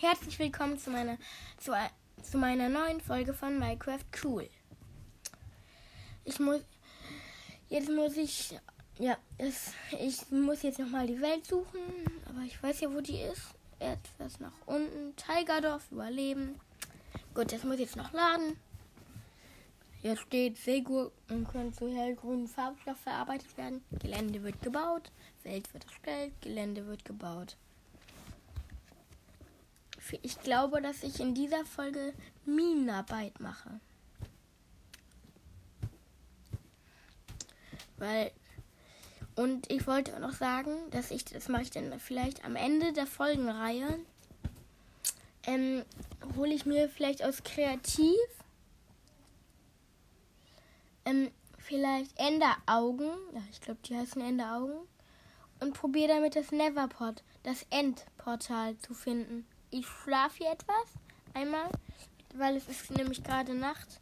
Herzlich willkommen zu meiner, zu, zu meiner neuen Folge von Minecraft Cool. Ich muss. Jetzt muss ich. Ja, es, ich muss jetzt nochmal die Welt suchen. Aber ich weiß ja, wo die ist. Etwas nach unten. Tigerdorf überleben. Gut, das muss jetzt noch laden. Hier steht, Seegurken können zu hellgrünen Farbstoff verarbeitet werden. Gelände wird gebaut. Welt wird erstellt. Gelände wird gebaut. Ich glaube, dass ich in dieser Folge Minenarbeit mache. Weil. Und ich wollte auch noch sagen, dass ich, das mache ich dann vielleicht am Ende der Folgenreihe. Ähm, hole ich mir vielleicht aus Kreativ ähm, vielleicht Enderaugen. Ja, ich glaube, die heißen Enderaugen. Und probiere damit das Neverport, das Endportal zu finden. Ich schlafe hier etwas. Einmal, weil es ist nämlich gerade Nacht.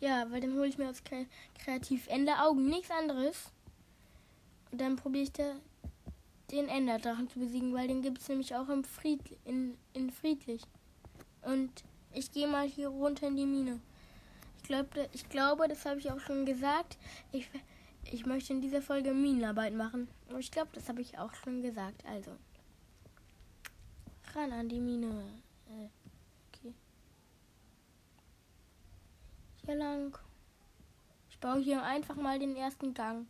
Ja, weil dann hole ich mir aus Kreativ Enderaugen, nichts anderes. Und dann probiere ich da den Enderdrachen zu besiegen, weil den gibt es nämlich auch im Fried, in, in Friedlich. Und ich gehe mal hier runter in die Mine. Ich, glaub, ich glaube, das habe ich auch schon gesagt. Ich, ich möchte in dieser Folge Minenarbeit machen. Und ich glaube, das habe ich auch schon gesagt. Also, ran an die Mine. Äh, okay. Hier lang. Ich baue hier einfach mal den ersten Gang.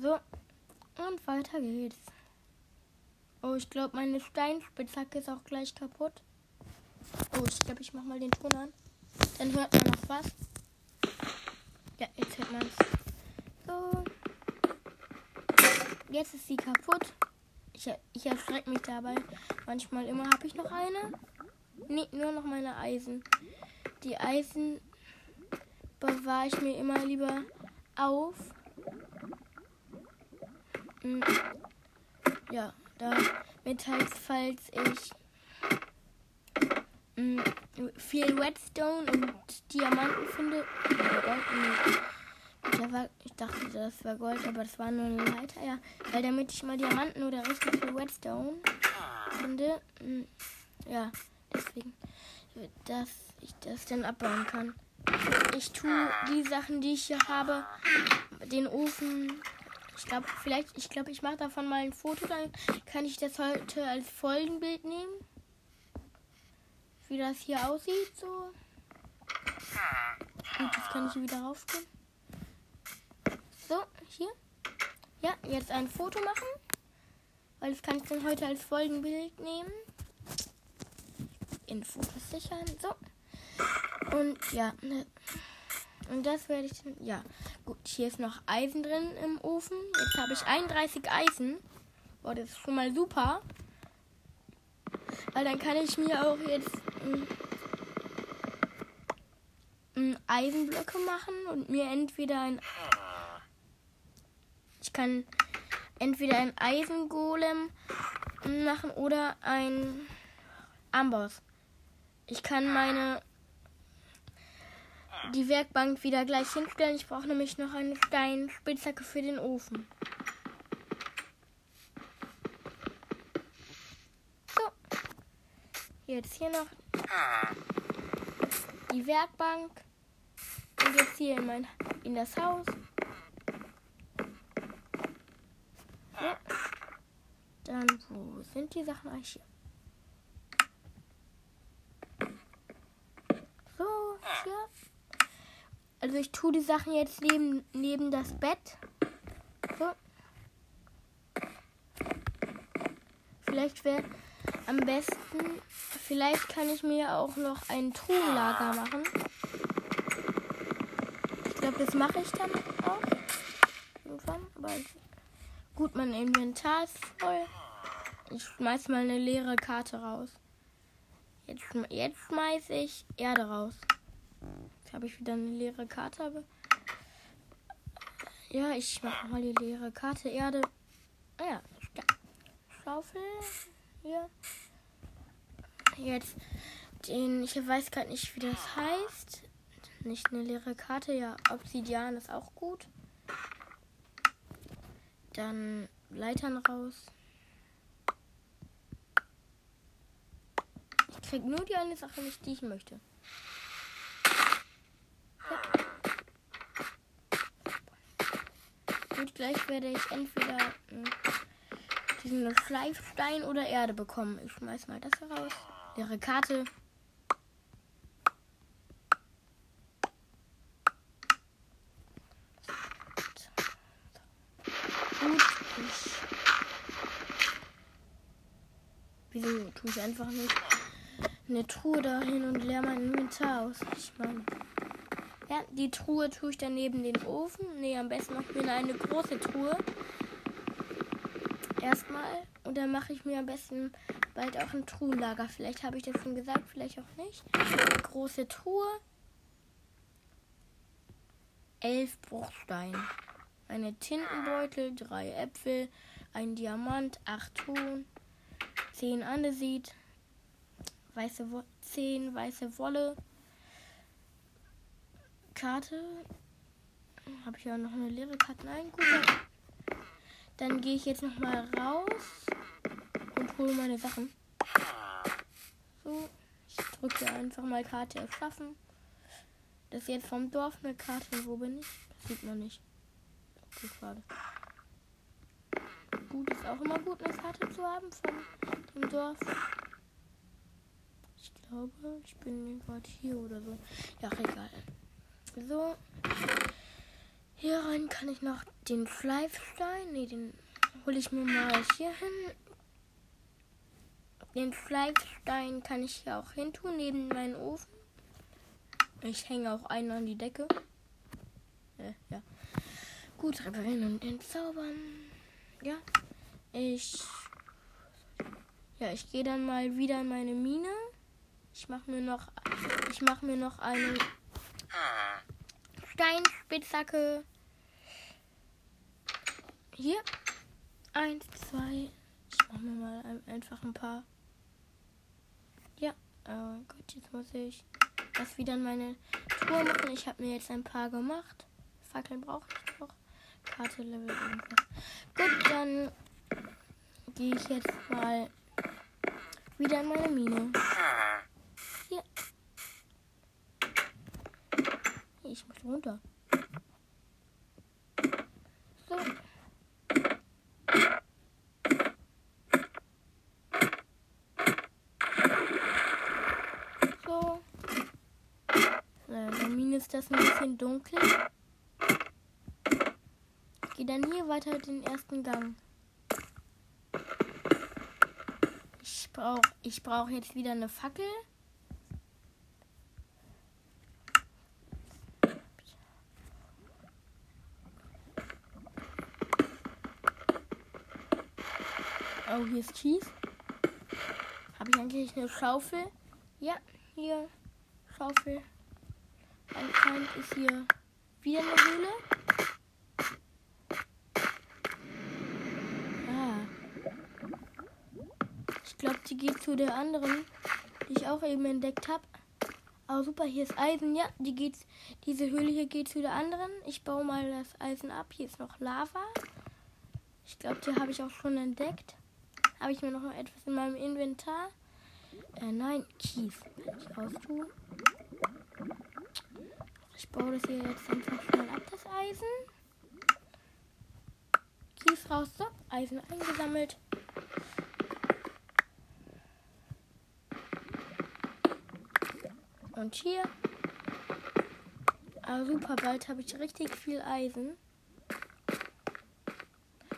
So, und weiter geht's. Oh, ich glaube, meine Steinspitzhacke ist auch gleich kaputt. Oh, ich glaube, ich mache mal den Ton an. Dann hört man noch was. Ja, jetzt hört man es. So. Jetzt ist sie kaputt. Ich, ich erschrecke mich dabei. Manchmal immer habe ich noch eine. Nee, nur noch meine Eisen. Die Eisen bewahre ich mir immer lieber auf. Hm. Ja, damit halt, falls ich hm, viel Redstone und Diamanten finde. War, ich dachte, das wäre Gold, aber das war nur eine Leiter. Ja, weil damit ich mal Diamanten oder richtig viel Redstone finde. Hm, ja, deswegen, dass ich das dann abbauen kann. Ich tue die Sachen, die ich hier habe, den Ofen. Ich glaube, vielleicht, ich glaube, ich mache davon mal ein Foto, dann kann ich das heute als Folgenbild nehmen wie das hier aussieht. So. Gut, jetzt kann ich wieder raufgehen. So, hier. Ja, jetzt ein Foto machen. Weil das kann ich dann heute als Folgenbild nehmen. In Fotos sichern. So. Und ja. Ne. Und das werde ich dann. Ja. Gut, hier ist noch Eisen drin im Ofen. Jetzt habe ich 31 Eisen. Boah, das ist schon mal super. Weil dann kann ich mir auch jetzt Eisenblöcke machen und mir entweder ein. Ich kann entweder ein Eisengolem machen oder ein Amboss. Ich kann meine die Werkbank wieder gleich hinstellen. Ich brauche nämlich noch eine Steinspitzhacke für den Ofen. Jetzt hier noch die Werkbank. Und jetzt hier in, mein, in das Haus. Ja. Dann, wo sind die Sachen eigentlich hier? So, hier. Also ich tue die Sachen jetzt neben, neben das Bett. So. Vielleicht wäre am besten, vielleicht kann ich mir auch noch ein Truhenlager machen. Ich glaube, das mache ich dann auch. Gut, mein Inventar ist voll. Ich schmeiß mal eine leere Karte raus. Jetzt, jetzt schmeiße ich Erde raus. Jetzt habe ich wieder eine leere Karte. Aber ja, ich mache mal die leere Karte. Erde. Ah ja, Schaufel. Hier. Jetzt den, ich weiß gerade nicht, wie das heißt. Nicht eine leere Karte, ja. Obsidian ist auch gut. Dann Leitern raus. Ich krieg nur die eine Sache nicht, die ich möchte. Gut, gleich werde ich entweder hm, diesen Schleifstein oder Erde bekommen. Ich schmeiß mal das heraus. Leere Karte. Wieso tue ich einfach nicht eine Truhe dahin und leer mein Inventar aus? Ich meine. Ja, die Truhe tue ich dann neben den Ofen. Ne, am besten ich mir eine große Truhe. Erstmal. Und dann mache ich mir am besten bald auch ein Truhenlager. Vielleicht habe ich das schon gesagt, vielleicht auch nicht. Eine große Truhe. Elf Bruchsteine. Eine Tintenbeutel, drei Äpfel, ein Diamant, acht Ton, 10 Andesit, weiße Wo 10 weiße Wolle, Karte. Habe ich ja noch eine leere Karte? Nein, gut. Dann gehe ich jetzt noch mal raus und hole meine Sachen. So, ich drücke einfach mal Karte erschaffen. Das ist jetzt vom Dorf eine Karte. Wo bin ich? Das sieht man nicht. Okay, gerade gut. Ist auch immer gut, eine Karte zu haben von dem Dorf. Ich glaube, ich bin gerade hier oder so. Ja, egal. So. Hier rein kann ich noch den Schleifstein. Ne, den hole ich mir mal hier hin. Den Schleifstein kann ich hier auch hin tun, neben meinen Ofen. Ich hänge auch einen an die Decke. Äh, ja. Gut, reparieren und entzaubern. Ja. Ich. Ja, ich gehe dann mal wieder in meine Mine. Ich mache mir noch. Ich mache mir noch eine Steinspitzhacke. Hier. Eins, zwei. Ich mache mir mal einfach ein paar. Ja. Oh Gott, jetzt muss ich das wieder in meine Tour machen. Ich habe mir jetzt ein paar gemacht. Fackeln brauche ich noch. Karte Level irgendwas. Gut, dann gehe ich jetzt mal wieder in meine Mine. Hier. Ich muss runter. So. So. Na, in der Mine ist das ein bisschen dunkel. Ich gehe dann hier weiter den ersten Gang. brauche ich brauche jetzt wieder eine Fackel. Oh, hier ist Cheese. Habe ich eigentlich eine Schaufel? Ja, hier Schaufel. Anscheinend ist hier wieder eine Höhle. die geht zu der anderen, die ich auch eben entdeckt habe. Aber super, hier ist Eisen. Ja, die geht, diese Höhle hier geht zu der anderen. Ich baue mal das Eisen ab. Hier ist noch Lava. Ich glaube, die habe ich auch schon entdeckt. Habe ich mir noch etwas in meinem Inventar? Äh, nein, Kies. Kann ich raustun. Ich baue das hier jetzt einfach schnell ab, das Eisen. Kies raus, so, Eisen eingesammelt. Und hier. Ah, super, bald habe ich richtig viel Eisen.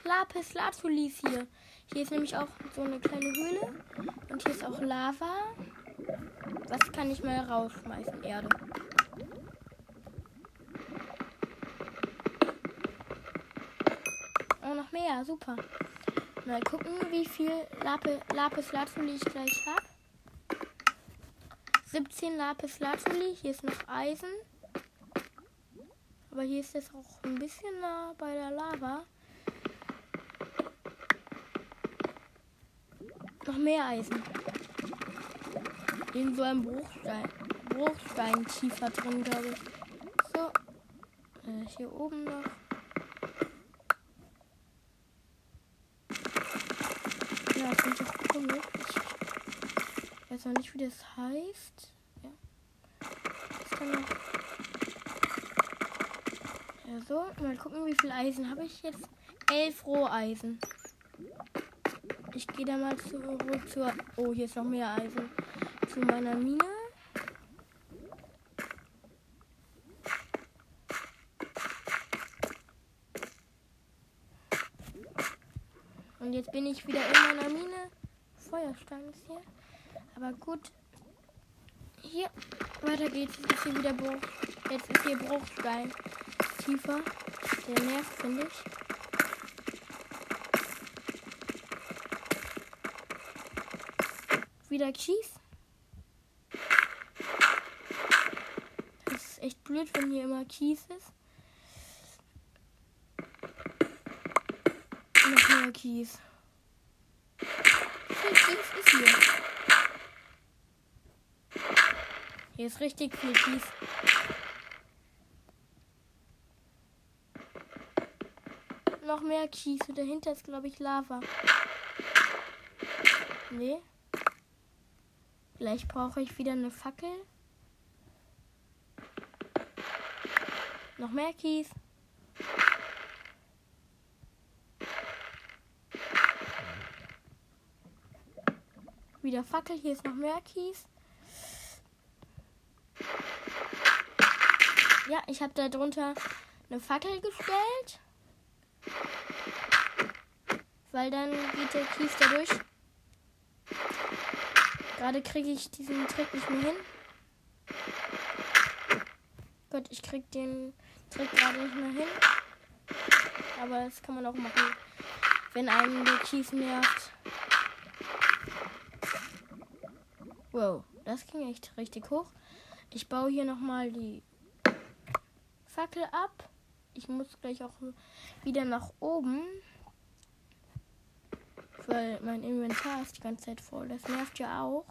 Lapis Lazuli hier. Hier ist nämlich auch so eine kleine Höhle. Und hier ist auch Lava. Was kann ich mal rausschmeißen? Erde. Super. Mal gucken, wie viel Lapis, Lapis Lazuli ich gleich habe. 17 Lapis Lazuli. Hier ist noch Eisen. Aber hier ist es auch ein bisschen nah bei der Lava. Noch mehr Eisen. In so einem Bruchstein. Bruchstein tiefer drin, glaube ich. So. Äh, hier oben noch. Noch nicht, wie das heißt. Ja. Das kann noch. Ja, so. Mal gucken, wie viel Eisen habe ich jetzt. Elf Roheisen. Ich gehe da mal zurück zur. Oh, hier ist noch mehr Eisen. Zu meiner Mine. Und jetzt bin ich wieder in meiner Mine. Feuerstein ist hier. Aber gut. Hier. Weiter geht's. Jetzt ist hier wieder Bruch. Jetzt ist hier Bruchstein. Tiefer. Der nervt, finde ich. Wieder Kies. Das ist echt blöd, wenn hier immer Kies ist. Noch mehr Kies. Wie viel Kies ist hier? Hier ist richtig viel Kies. Noch mehr Kies. Und dahinter ist, glaube ich, Lava. Nee. Vielleicht brauche ich wieder eine Fackel. Noch mehr Kies. Wieder Fackel. Hier ist noch mehr Kies. Ja, ich habe da drunter eine Fackel gestellt. Weil dann geht der Kies da durch. Gerade kriege ich diesen Trick nicht mehr hin. Gott, ich krieg den Trick gerade nicht mehr hin. Aber das kann man auch machen, wenn einen der Kies nervt. Wow, das ging echt richtig hoch. Ich baue hier nochmal die Fackel ab. Ich muss gleich auch wieder nach oben. Weil mein Inventar ist die ganze Zeit voll. Das nervt ja auch.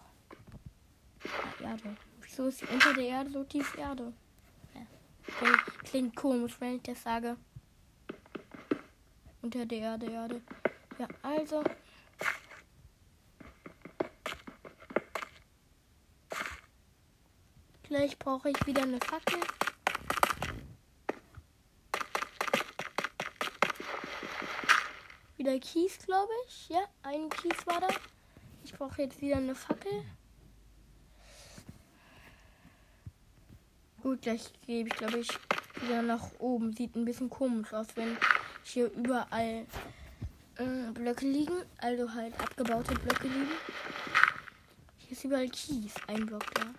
Ah, Erde. Wieso ist unter der Erde so tief Erde? Ja. Klingt, klingt komisch, wenn ich das sage. Unter der Erde, Erde. Ja, also. Gleich brauche ich wieder eine Fackel. Wieder Kies, glaube ich. Ja, ein Kies war da. Ich brauche jetzt wieder eine Fackel. Gut, gleich gebe ich, glaube ich, wieder nach oben. Sieht ein bisschen komisch aus, wenn hier überall äh, Blöcke liegen. Also halt abgebaute Blöcke liegen. Hier ist überall Kies. Ein Block da.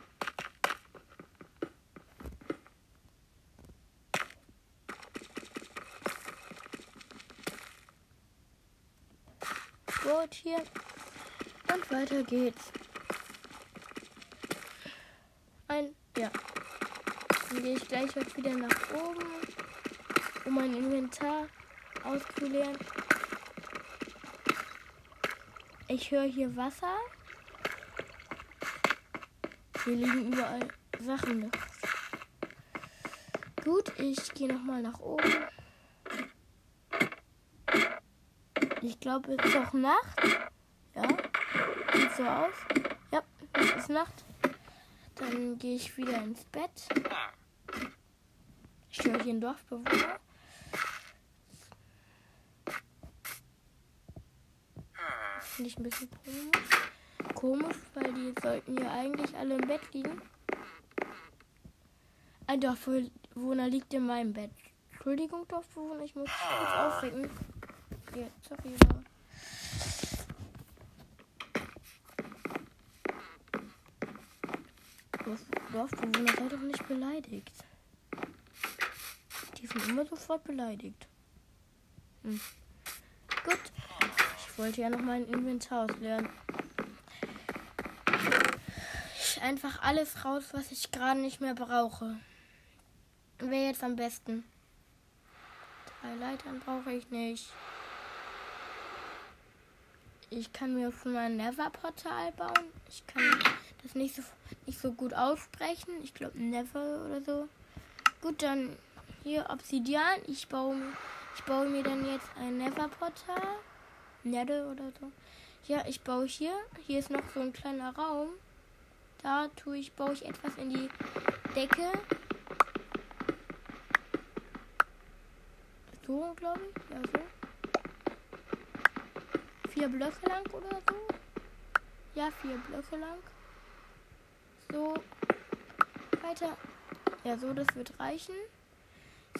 Hier. Und weiter geht's. Ein, ja. Dann gehe ich gleich wieder nach oben, um mein Inventar auszuleeren. Ich höre hier Wasser. Hier liegen überall Sachen. Gut, ich gehe nochmal nach oben. Ich glaube, es ist auch Nacht. Ja, sieht so aus. Ja, es ist Nacht. Dann gehe ich wieder ins Bett. Ich höre hier einen Dorfbewohner. Finde ich ein bisschen komisch. Komisch, weil die sollten ja eigentlich alle im Bett liegen. Ein Dorfbewohner liegt in meinem Bett. Entschuldigung, Dorfbewohner, ich muss kurz aufwecken. Sorry, aber. Dorfbewohner, sei doch nicht beleidigt. Die sind immer sofort beleidigt. Hm. Gut. Ich wollte ja noch mein Inventar ausleeren. Ich einfach alles raus, was ich gerade nicht mehr brauche. Wäre jetzt am besten. Drei Leitern brauche ich nicht. Ich kann mir schon mal ein Never-Portal bauen. Ich kann das nicht so, nicht so gut aussprechen. Ich glaube Never oder so. Gut, dann hier Obsidian. Ich baue, ich baue mir dann jetzt ein Never-Portal. Nether oder so. Ja, ich baue hier. Hier ist noch so ein kleiner Raum. Da tue ich, baue ich etwas in die Decke. So, glaube ich. Ja, so. Vier Blöcke lang oder so. Ja, vier Blöcke lang. So. Weiter. Ja, so, das wird reichen.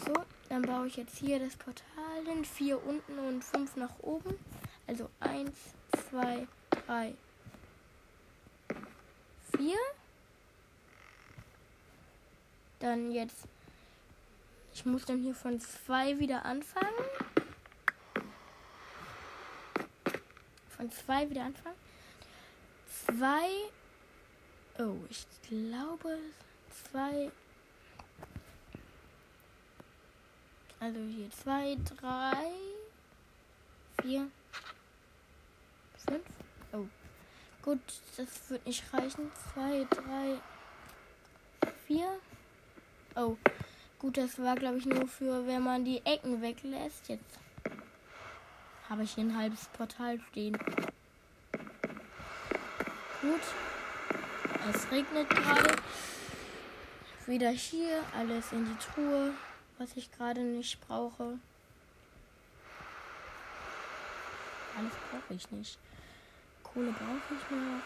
So, dann baue ich jetzt hier das Portal hin. Vier unten und fünf nach oben. Also eins, zwei, drei, vier. Dann jetzt. Ich muss dann hier von zwei wieder anfangen. Von zwei wieder anfangen. Zwei. Oh, ich glaube zwei. Also hier zwei, drei, vier, fünf. Oh. Gut, das wird nicht reichen. Zwei, drei, vier. Oh. Gut, das war glaube ich nur für, wenn man die Ecken weglässt. Jetzt habe ich hier ein halbes Portal stehen. Gut. Es regnet gerade. Wieder hier, alles in die Truhe was ich gerade nicht brauche. Alles brauche ich nicht. Kohle brauche ich nur noch.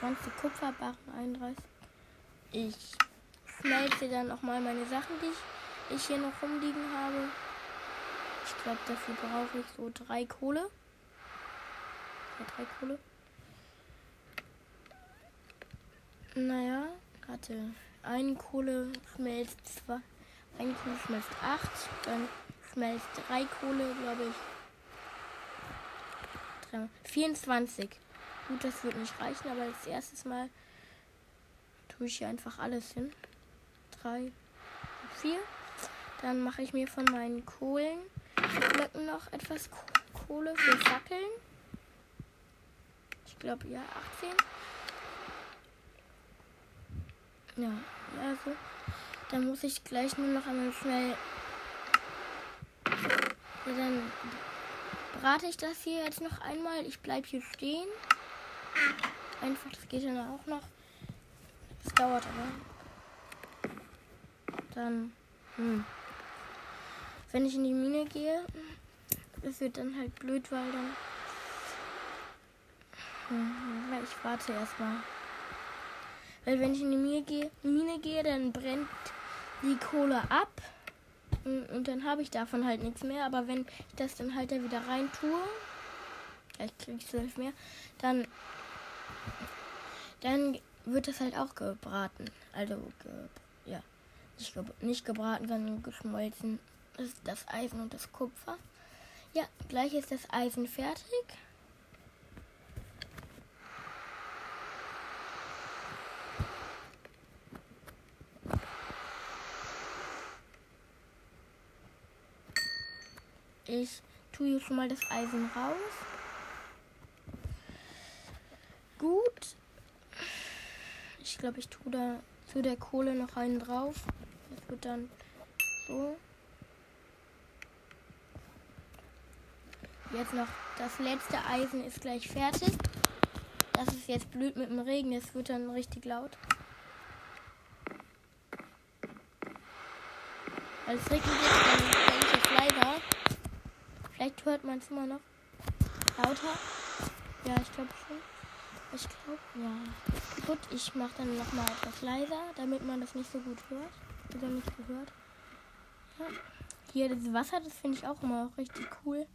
20 Kupferbarren, 31. Ich schmelze dann auch mal meine Sachen, die ich, ich hier noch rumliegen habe. Ich glaube, dafür brauche ich so drei Kohle. Ja, drei Kohle. Naja, warte. Eine Kohle schmelzt zwei. Ein Kohle schmelzt 8, dann schmelzt 3 Kohle, glaube ich. 24. Gut, das wird nicht reichen, aber als erstes Mal tue ich hier einfach alles hin. 3, 4. Dann mache ich mir von meinen Kohlen Blöcken noch etwas Kohle für Fackeln. Ich glaube, ja, 18. Ja, ja, so. Dann muss ich gleich nur noch einmal schnell. Ja, dann brate ich das hier jetzt noch einmal. Ich bleibe hier stehen. Einfach, das geht dann auch noch. Das dauert aber. Dann. Hm. Wenn ich in die Mine gehe, das wird dann halt blöd, weil dann. Hm, ich warte erstmal. Weil wenn ich in die Mine gehe, Mine gehe dann brennt die Kohle ab. Und dann habe ich davon halt nichts mehr. Aber wenn ich das dann halt da wieder rein tue, vielleicht kriege ich zwölf mehr, dann, dann wird das halt auch gebraten. Also, ge, ja, nicht, ge, nicht gebraten, sondern geschmolzen. Ist das Eisen und das Kupfer. Ja, gleich ist das Eisen fertig. Ich tue hier schon mal das Eisen raus. Gut. Ich glaube, ich tue da zu der Kohle noch einen drauf. Das wird dann so. Jetzt noch das letzte Eisen ist gleich fertig. Das ist jetzt blöd mit dem Regen. Es wird dann richtig laut. Weil regnet jetzt, dann denke ich jetzt leiser. Vielleicht hört man es immer noch lauter. Ja, ich glaube schon. Ich glaube, ja. Gut, ich mache dann noch mal etwas leiser, damit man das nicht so gut hört. Oder nicht gehört. Ja. Hier das Wasser, das finde ich auch immer richtig cool.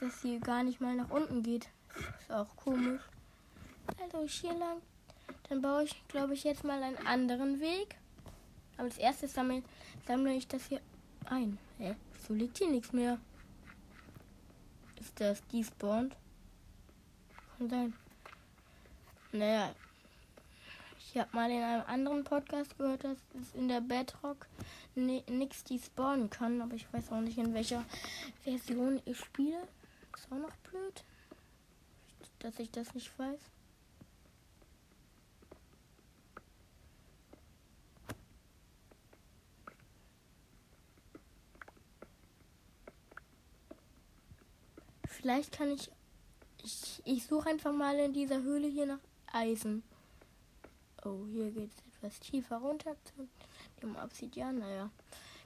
Dass das hier gar nicht mal nach unten geht. Ist auch komisch. Also hier lang. Dann baue ich, glaube ich, jetzt mal einen anderen Weg. Aber als erstes sammle, sammle ich das hier ein. Hä? So liegt hier nichts mehr. Ist das despawned? Kann sein. Naja. Ich habe mal in einem anderen Podcast gehört, dass es in der Bedrock nichts despawnen kann, aber ich weiß auch nicht, in welcher Version ich spiele. Ist auch noch blöd, dass ich das nicht weiß. Vielleicht kann ich. Ich, ich suche einfach mal in dieser Höhle hier nach Eisen. Oh, hier geht es etwas tiefer runter zu dem Obsidian. Naja,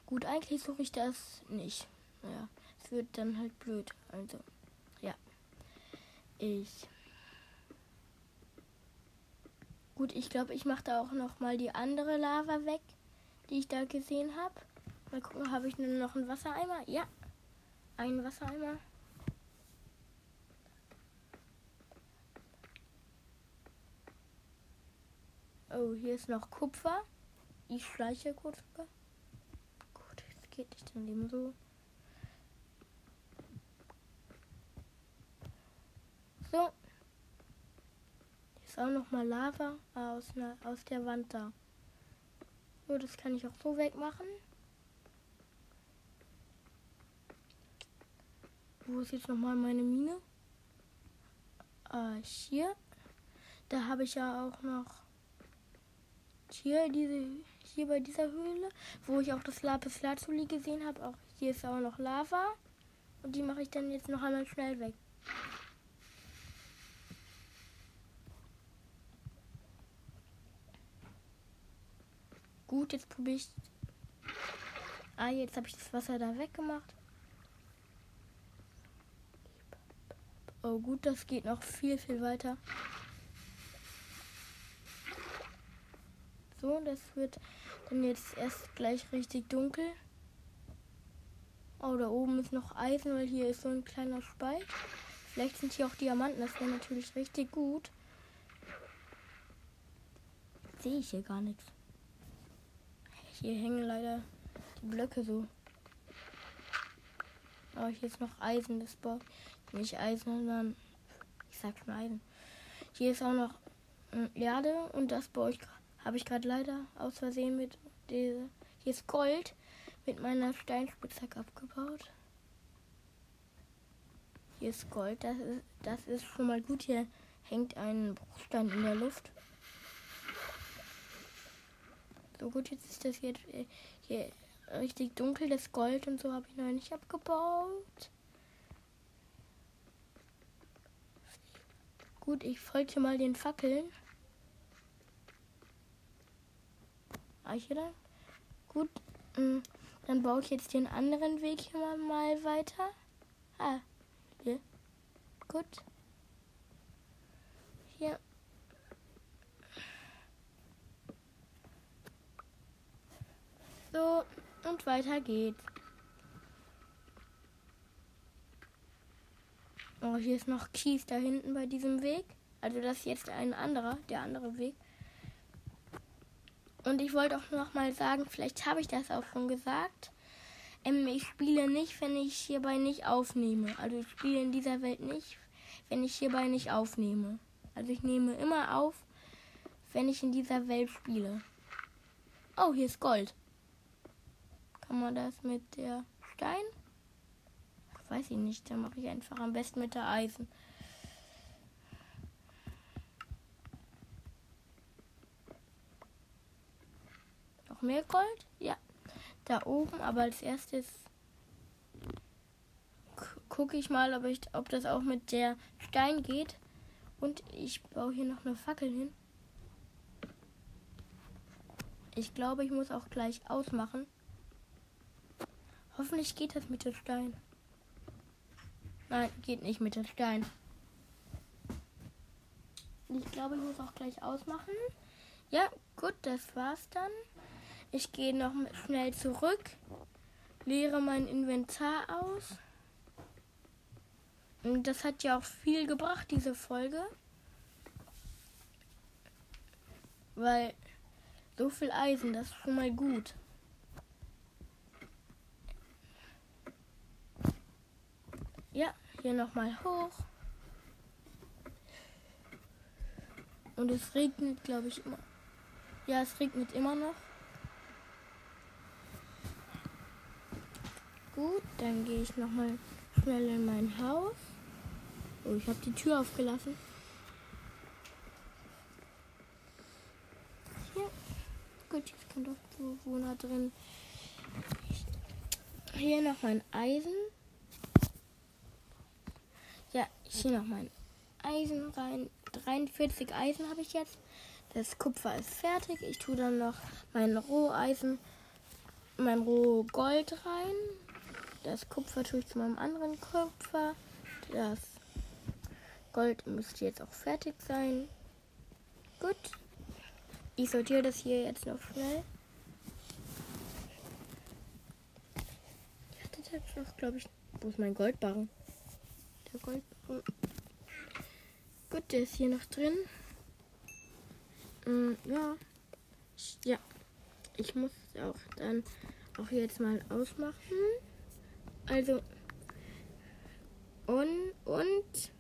gut, eigentlich suche ich das nicht. Naja, es wird dann halt blöd. Also. Ich. Gut, ich glaube, ich mache da auch noch mal die andere Lava weg, die ich da gesehen habe. Mal gucken, habe ich nur noch einen Wassereimer? Ja, einen Wassereimer. Oh, hier ist noch Kupfer. Ich schleiche kurz rüber. Gut, es geht nicht in dem so. So. Hier ist auch noch mal Lava aus, aus der Wand da. So, das kann ich auch so wegmachen. Wo ist jetzt noch mal meine Mine? Ah, hier. Da habe ich ja auch noch hier, diese, hier bei dieser Höhle, wo ich auch das Lapis Lazuli gesehen habe. Auch hier ist auch noch Lava. Und die mache ich dann jetzt noch einmal schnell weg. Gut, jetzt probiere ich. Ah, jetzt habe ich das Wasser da weggemacht. Oh gut, das geht noch viel, viel weiter. So, das wird dann jetzt erst gleich richtig dunkel. Oh, da oben ist noch Eisen, weil hier ist so ein kleiner Spalt. Vielleicht sind hier auch Diamanten, das wäre natürlich richtig gut. Sehe ich hier gar nichts. Hier hängen leider die Blöcke so. Aber hier ist noch Eisen, das baut nicht Eisen, sondern ich sag schon Eisen. Hier ist auch noch Erde und das baue ich habe ich gerade leider aus Versehen mit dieser. Hier ist Gold mit meiner Steinspitzhacke abgebaut. Hier ist Gold, das ist, das ist schon mal gut. Hier hängt ein Bruchstein in der Luft. So gut, jetzt ist das hier, hier richtig dunkel, das Gold und so habe ich noch nicht abgebaut. Gut, ich folge mal den Fackeln. Eiche dann. Gut, mm, dann baue ich jetzt den anderen Weg hier mal weiter. Ah, hier. Gut. Hier. So, und weiter geht's. Oh, hier ist noch Kies da hinten bei diesem Weg. Also das ist jetzt ein anderer, der andere Weg. Und ich wollte auch noch mal sagen, vielleicht habe ich das auch schon gesagt. Ähm, ich spiele nicht, wenn ich hierbei nicht aufnehme. Also ich spiele in dieser Welt nicht, wenn ich hierbei nicht aufnehme. Also ich nehme immer auf, wenn ich in dieser Welt spiele. Oh, hier ist Gold. Man das mit der Stein? weiß ich nicht. Da mache ich einfach am besten mit der Eisen. mehr Gold? Ja. Da oben, aber als erstes gucke ich mal, ob, ich, ob das auch mit der Stein geht. Und ich baue hier noch eine Fackel hin. Ich glaube, ich muss auch gleich ausmachen. Hoffentlich geht das mit dem Stein. Nein, geht nicht mit dem Stein. Ich glaube, ich muss auch gleich ausmachen. Ja, gut, das war's dann. Ich gehe noch schnell zurück, leere mein Inventar aus. Und das hat ja auch viel gebracht, diese Folge. Weil so viel Eisen, das ist schon mal gut. Ja, hier nochmal hoch. Und es regnet, glaube ich, immer. Ja, es regnet immer noch. Gut, dann gehe ich nochmal schnell in mein Haus. Oh, ich habe die Tür aufgelassen. Hier. Gut, jetzt kommt auch Bewohner drin. Hier noch mein Eisen. Ja, hier noch mein Eisen rein. 43 Eisen habe ich jetzt. Das Kupfer ist fertig. Ich tue dann noch mein Roheisen, mein Rohgold rein. Das Kupfer tue ich zu meinem anderen Kupfer. Das Gold müsste jetzt auch fertig sein. Gut. Ich sortiere das hier jetzt noch schnell. Ich hatte jetzt noch, glaube ich. Wo ist mein Goldbarren? Der Goldbarren. Gut, der ist hier noch drin. Mm, ja. Ja. Ich muss auch dann auch jetzt mal ausmachen. Also. Und, und